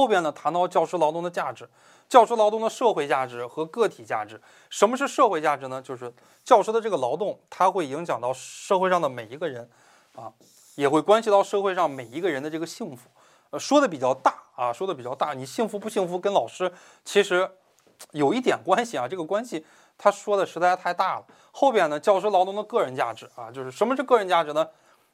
后边呢谈到教师劳动的价值，教师劳动的社会价值和个体价值。什么是社会价值呢？就是教师的这个劳动，它会影响到社会上的每一个人，啊，也会关系到社会上每一个人的这个幸福。呃，说的比较大啊，说的比较大。你幸福不幸福跟老师其实有一点关系啊，这个关系他说的实在太大了。后边呢，教师劳动的个人价值啊，就是什么是个人价值呢？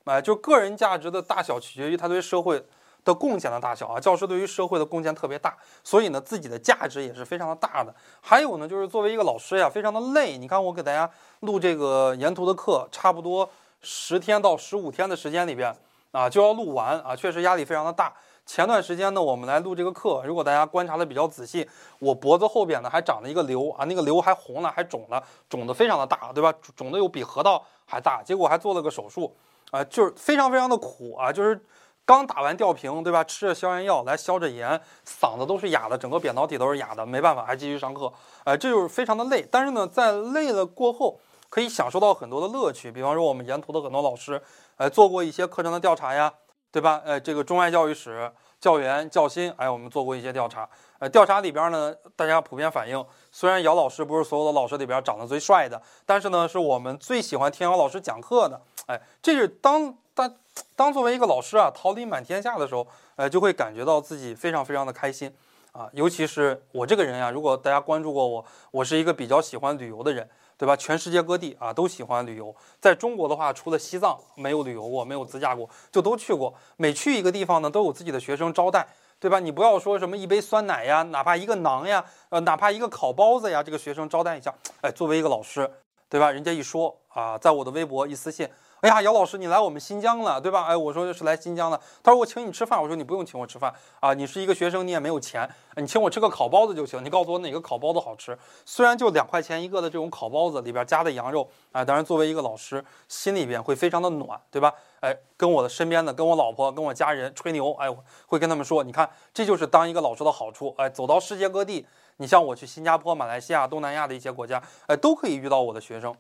哎，就个人价值的大小取决于他对社会的贡献的大小啊。教师对于社会的贡献特别大，所以呢，自己的价值也是非常的大的。还有呢，就是作为一个老师呀，非常的累。你看我给大家录这个沿途的课，差不多十天到十五天的时间里边啊，就要录完啊，确实压力非常的大。前段时间呢，我们来录这个课，如果大家观察的比较仔细，我脖子后边呢还长了一个瘤啊，那个瘤还红了，还肿了，肿得非常的大，对吧？肿得有比核桃还大，结果还做了个手术，啊，就是非常非常的苦啊，就是刚打完吊瓶，对吧？吃着消炎药来消着炎，嗓子都是哑的，整个扁桃体都是哑的，没办法，还继续上课，哎，这就是非常的累。但是呢，在累了过后，可以享受到很多的乐趣，比方说我们沿途的很多老师，哎，做过一些课程的调查呀。对吧？呃，这个中外教育史、教员、教心，哎，我们做过一些调查。呃，调查里边呢，大家普遍反映，虽然姚老师不是所有的老师里边长得最帅的，但是呢，是我们最喜欢听姚老师讲课的。哎，这是当但当作为一个老师啊，桃李满天下的时候，呃，就会感觉到自己非常非常的开心啊。尤其是我这个人呀，如果大家关注过我，我是一个比较喜欢旅游的人。对吧？全世界各地啊都喜欢旅游。在中国的话，除了西藏没有旅游过，没有自驾过，就都去过。每去一个地方呢，都有自己的学生招待，对吧？你不要说什么一杯酸奶呀，哪怕一个馕呀，呃，哪怕一个烤包子呀，这个学生招待一下。哎，作为一个老师，对吧？人家一说啊，在我的微博一私信。哎呀，姚老师，你来我们新疆了，对吧？哎，我说是来新疆了。他说我请你吃饭，我说你不用请我吃饭啊，你是一个学生，你也没有钱，你请我吃个烤包子就行。你告诉我哪个烤包子好吃？虽然就两块钱一个的这种烤包子里边加的羊肉啊，当然作为一个老师，心里边会非常的暖，对吧？哎，跟我的身边的，跟我老婆，跟我家人吹牛，哎，会跟他们说，你看，这就是当一个老师的好处。哎，走到世界各地，你像我去新加坡、马来西亚、东南亚的一些国家，哎，都可以遇到我的学生。